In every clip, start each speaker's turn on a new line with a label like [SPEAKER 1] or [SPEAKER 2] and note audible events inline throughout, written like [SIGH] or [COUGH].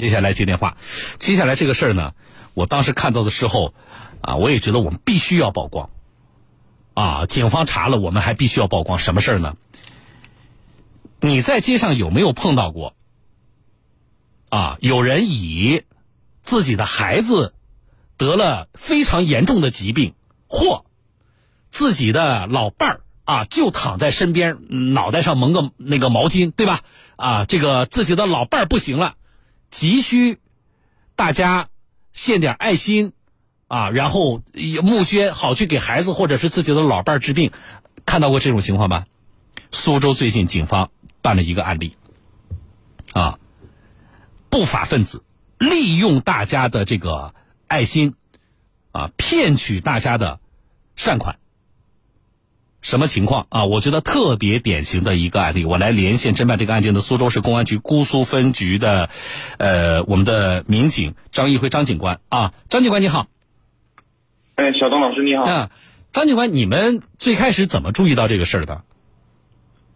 [SPEAKER 1] 接下来接电话。接下来这个事儿呢，我当时看到的时候，啊，我也觉得我们必须要曝光。啊，警方查了，我们还必须要曝光。什么事儿呢？你在街上有没有碰到过？啊，有人以自己的孩子得了非常严重的疾病，或自己的老伴儿啊就躺在身边，脑袋上蒙个那个毛巾，对吧？啊，这个自己的老伴儿不行了，急需大家献点爱心啊，然后募捐好去给孩子或者是自己的老伴儿治病，看到过这种情况吗？苏州最近警方办了一个案例，啊。不法分子利用大家的这个爱心，啊，骗取大家的善款。什么情况啊？我觉得特别典型的一个案例。我来连线侦办这个案件的苏州市公安局姑苏分局的，呃，我们的民警张一辉张警官啊，张警官你好。
[SPEAKER 2] 哎，小东老师你好。
[SPEAKER 1] 啊，张警官，你们最开始怎么注意到这个事儿的？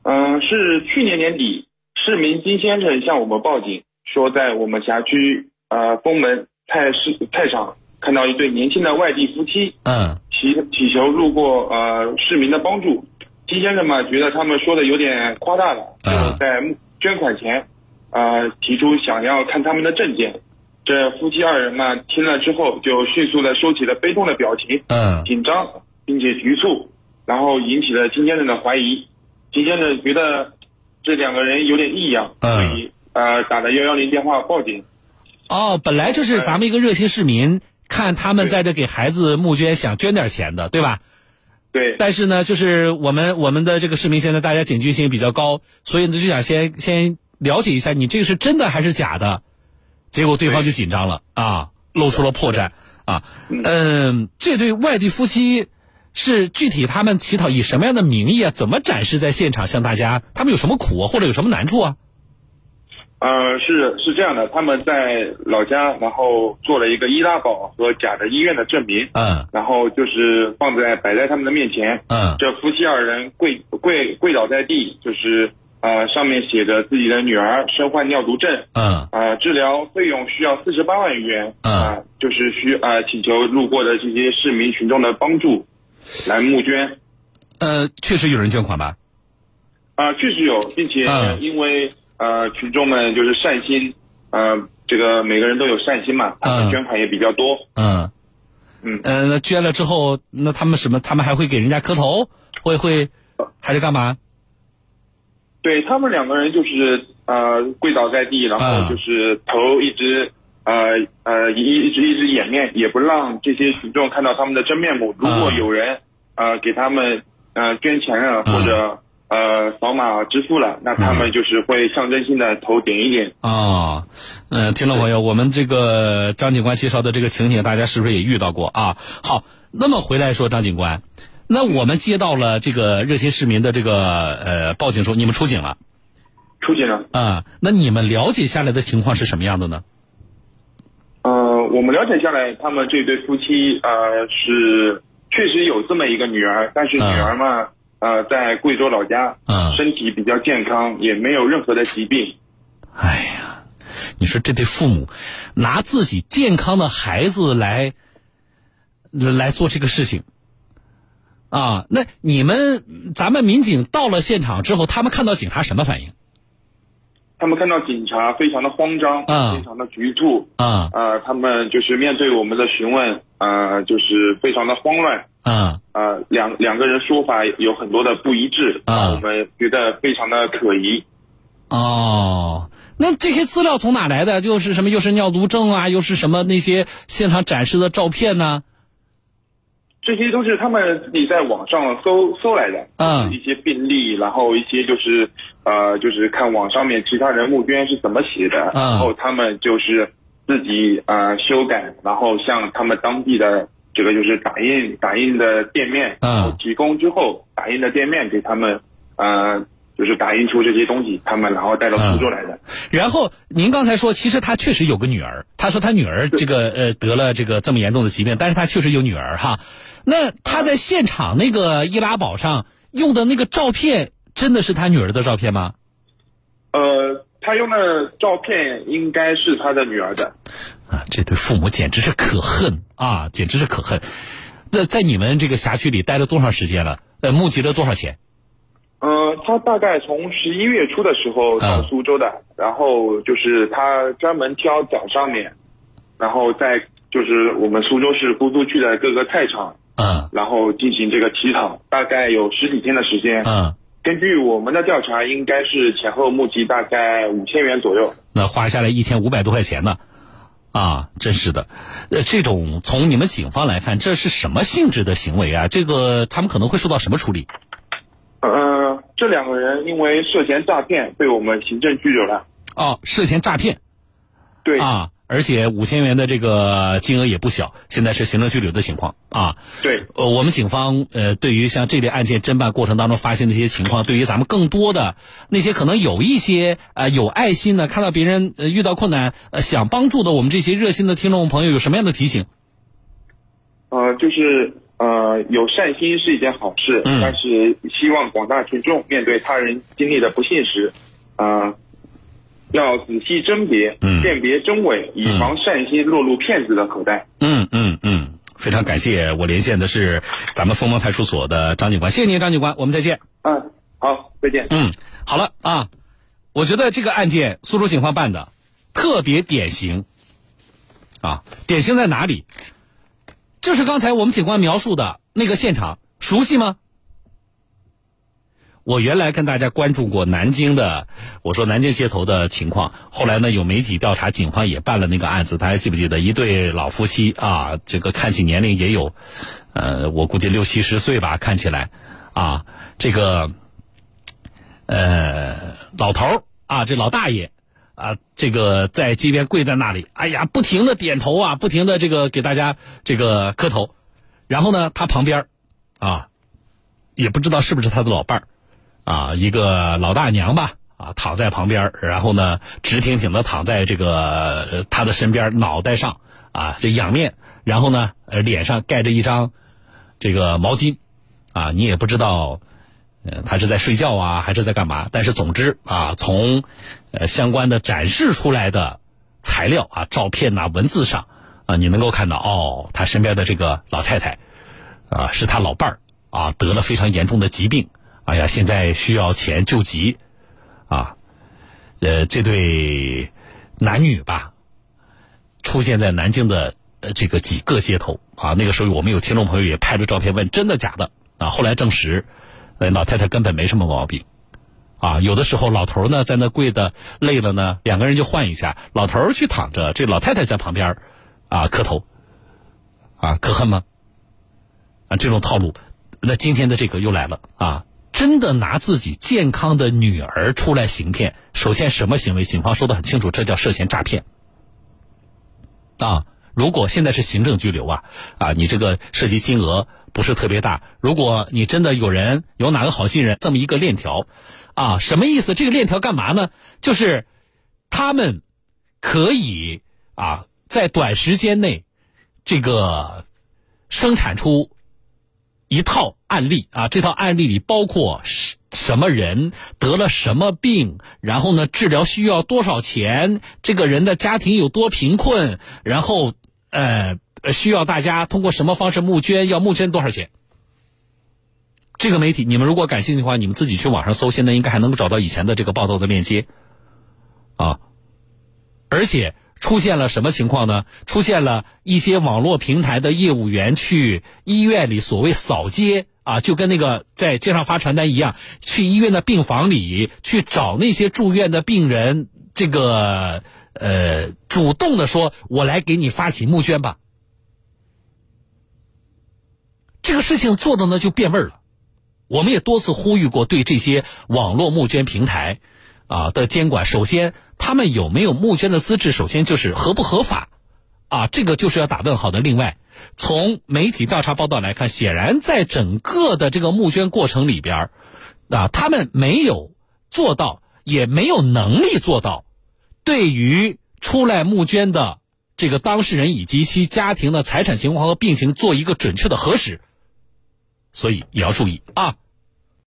[SPEAKER 2] 嗯，是去年年底，市民金先生向我们报警。说在我们辖区呃东门菜市菜场看到一对年轻的外地夫妻，
[SPEAKER 1] 嗯，
[SPEAKER 2] 祈祈求路过呃市民的帮助。金先生嘛觉得他们说的有点夸大了，就在捐款前，呃提出想要看他们的证件。这夫妻二人嘛听了之后就迅速的收起了悲痛的表情，
[SPEAKER 1] 嗯，
[SPEAKER 2] 紧张并且局促，然后引起了金先生的怀疑。金先生觉得这两个人有点异样，所以。呃，打了幺幺零电话报警。
[SPEAKER 1] 哦，本来就是咱们一个热心市民，看他们在这给孩子募捐，想捐点钱的，对吧？
[SPEAKER 2] 对。
[SPEAKER 1] 但是呢，就是我们我们的这个市民现在大家警觉性比较高，所以呢就想先先了解一下你这个是真的还是假的。结果对方就紧张了啊，露出了破绽啊。嗯，这对外地夫妻是具体他们乞讨以什么样的名义啊？怎么展示在现场向大家？他们有什么苦啊或者有什么难处啊？
[SPEAKER 2] 呃，是是这样的，他们在老家，然后做了一个医拉宝和假的医院的证明，
[SPEAKER 1] 嗯，
[SPEAKER 2] 然后就是放在摆在他们的面前，
[SPEAKER 1] 嗯，
[SPEAKER 2] 这夫妻二人跪跪跪倒在地，就是呃上面写着自己的女儿身患尿毒症，
[SPEAKER 1] 嗯，
[SPEAKER 2] 呃治疗费用需要四十八万余元，
[SPEAKER 1] 嗯，
[SPEAKER 2] 就是需呃请求路过的这些市民群众的帮助，来募捐，
[SPEAKER 1] 呃，确实有人捐款吧？
[SPEAKER 2] 啊，确实有，并且因为。呃，群众们就是善心，呃，这个每个人都有善心嘛，他们捐款也比较多。
[SPEAKER 1] 嗯，嗯，呃，那捐了之后，那他们什么？他们还会给人家磕头，会会，还是干嘛？
[SPEAKER 2] 对他们两个人就是呃跪倒在地，然后就是头一直呃呃一一直一直掩面，也不让这些群众看到他们的真面目。如果有人呃给他们呃捐钱啊或者。呃，扫码支付了，那他们就是会象征性的头点一点
[SPEAKER 1] 啊。嗯，听众朋友，我们这个张警官介绍的这个情景，大家是不是也遇到过啊？好，那么回来说，张警官，那我们接到了这个热心市民的这个呃报警说你们出警了，
[SPEAKER 2] 出警了
[SPEAKER 1] 啊？那你们了解下来的情况是什么样的呢？
[SPEAKER 2] 呃，我们了解下来，他们这对夫妻呃是确实有这么一个女儿，但是女儿嘛。呃，在贵州老家，
[SPEAKER 1] 嗯，
[SPEAKER 2] 身体比较健康，也没有任何的疾病。
[SPEAKER 1] 哎呀，你说这对父母拿自己健康的孩子来来做这个事情啊？那你们咱们民警到了现场之后，他们看到警察什么反应？
[SPEAKER 2] 他们看到警察非常的慌张，
[SPEAKER 1] 嗯，
[SPEAKER 2] 非常的局促，
[SPEAKER 1] 啊，
[SPEAKER 2] 呃，他们就是面对我们的询问，呃，就是非常的慌乱。
[SPEAKER 1] 嗯，
[SPEAKER 2] 呃，两两个人说法有很多的不一致，
[SPEAKER 1] 啊，
[SPEAKER 2] 我们觉得非常的可疑。
[SPEAKER 1] 哦，那这些资料从哪来的？就是什么？又是尿毒症啊？又是什么？那些现场展示的照片呢？
[SPEAKER 2] 这些都是他们自己在网上搜搜来的，
[SPEAKER 1] 嗯，
[SPEAKER 2] 一些病例，然后一些就是呃，就是看网上面其他人募捐是怎么写的，然后他们就是自己呃修改，然后向他们当地的。这个就是打印打印的店面，
[SPEAKER 1] 嗯，
[SPEAKER 2] 提供之后，打印的店面给他们，呃，就是打印出这些东西，他们然后带到苏州来的。
[SPEAKER 1] 然后您刚才说，其实他确实有个女儿，他说他女儿这个 [LAUGHS] 呃得了这个这么严重的疾病，但是他确实有女儿哈。那他在现场那个易拉宝上用的那个照片，真的是他女儿的照片吗？
[SPEAKER 2] 呃。他用的照片应该是他的女儿的。
[SPEAKER 1] 啊，这对父母简直是可恨啊，简直是可恨。那在你们这个辖区里待了多长时间了？呃，募集了多少钱？
[SPEAKER 2] 呃，他大概从十一月初的时候到苏州的，然后就是他专门挑早上面，然后在就是我们苏州市姑苏区的各个菜场，
[SPEAKER 1] 嗯，
[SPEAKER 2] 然后进行这个乞讨，大概有十几天的时间，
[SPEAKER 1] 嗯。
[SPEAKER 2] 根据我们的调查，应该是前后募集大概五千元左右。
[SPEAKER 1] 那花下来一天五百多块钱呢？啊，真是的。呃，这种从你们警方来看，这是什么性质的行为啊？这个他们可能会受到什么处理？
[SPEAKER 2] 呃，这两个人因为涉嫌诈骗，被我们行政拘留了。
[SPEAKER 1] 哦，涉嫌诈骗。
[SPEAKER 2] 对
[SPEAKER 1] 啊。而且五千元的这个金额也不小，现在是行政拘留的情况啊。
[SPEAKER 2] 对，
[SPEAKER 1] 呃，我们警方呃，对于像这类案件侦办过程当中发现的一些情况，对于咱们更多的那些可能有一些呃有爱心的，看到别人遇到困难呃想帮助的我们这些热心的听众朋友，有什么样的提醒？
[SPEAKER 2] 呃，就是呃有善心是一件好事，但是希望广大群众面对他人经历的不幸时，啊。要仔细甄别，嗯辨别真伪，以防善心落入骗子的口袋。
[SPEAKER 1] 嗯嗯嗯，非常感谢，我连线的是咱们凤凰派出所的张警官，谢谢您，张警官，我们再见。
[SPEAKER 2] 嗯，好，再见。
[SPEAKER 1] 嗯，好了啊，我觉得这个案件苏州警方办的特别典型，啊，典型在哪里？就是刚才我们警官描述的那个现场，熟悉吗？我原来跟大家关注过南京的，我说南京街头的情况。后来呢，有媒体调查，警方也办了那个案子。大家记不记得一对老夫妻啊？这个看起年龄也有，呃，我估计六七十岁吧，看起来，啊，这个，呃，老头啊，这老大爷啊，这个在街边跪在那里，哎呀，不停的点头啊，不停的这个给大家这个磕头。然后呢，他旁边啊，也不知道是不是他的老伴儿。啊，一个老大娘吧，啊，躺在旁边，然后呢，直挺挺的躺在这个他的身边，脑袋上啊，这仰面，然后呢，呃，脸上盖着一张这个毛巾，啊，你也不知道，呃，他是在睡觉啊，还是在干嘛？但是总之啊，从呃相关的展示出来的材料啊、照片呐、文字上啊，你能够看到，哦，他身边的这个老太太啊，是他老伴儿啊，得了非常严重的疾病。哎呀，现在需要钱救急，啊，呃，这对男女吧，出现在南京的呃这个几个街头啊。那个时候我们有听众朋友也拍着照片问真的假的啊。后来证实，呃，老太太根本没什么毛病，啊，有的时候老头呢在那跪的累了呢，两个人就换一下，老头去躺着，这老太太在旁边啊磕头，啊可恨吗？啊，这种套路，那今天的这个又来了啊。真的拿自己健康的女儿出来行骗，首先什么行为？警方说的很清楚，这叫涉嫌诈骗。啊，如果现在是行政拘留啊，啊，你这个涉及金额不是特别大。如果你真的有人有哪个好心人这么一个链条，啊，什么意思？这个链条干嘛呢？就是他们可以啊，在短时间内这个生产出。一套案例啊，这套案例里包括什么人得了什么病，然后呢，治疗需要多少钱，这个人的家庭有多贫困，然后呃，需要大家通过什么方式募捐，要募捐多少钱？这个媒体，你们如果感兴趣的话，你们自己去网上搜，现在应该还能够找到以前的这个报道的链接啊，而且。出现了什么情况呢？出现了一些网络平台的业务员去医院里所谓扫街啊，就跟那个在街上发传单一样，去医院的病房里去找那些住院的病人，这个呃，主动的说：“我来给你发起募捐吧。”这个事情做的呢就变味儿了。我们也多次呼吁过，对这些网络募捐平台。啊的监管，首先他们有没有募捐的资质，首先就是合不合法，啊，这个就是要打问号的。另外，从媒体调查报道来看，显然在整个的这个募捐过程里边，啊，他们没有做到，也没有能力做到，对于出来募捐的这个当事人以及其家庭的财产情况和病情做一个准确的核实，所以也要注意啊。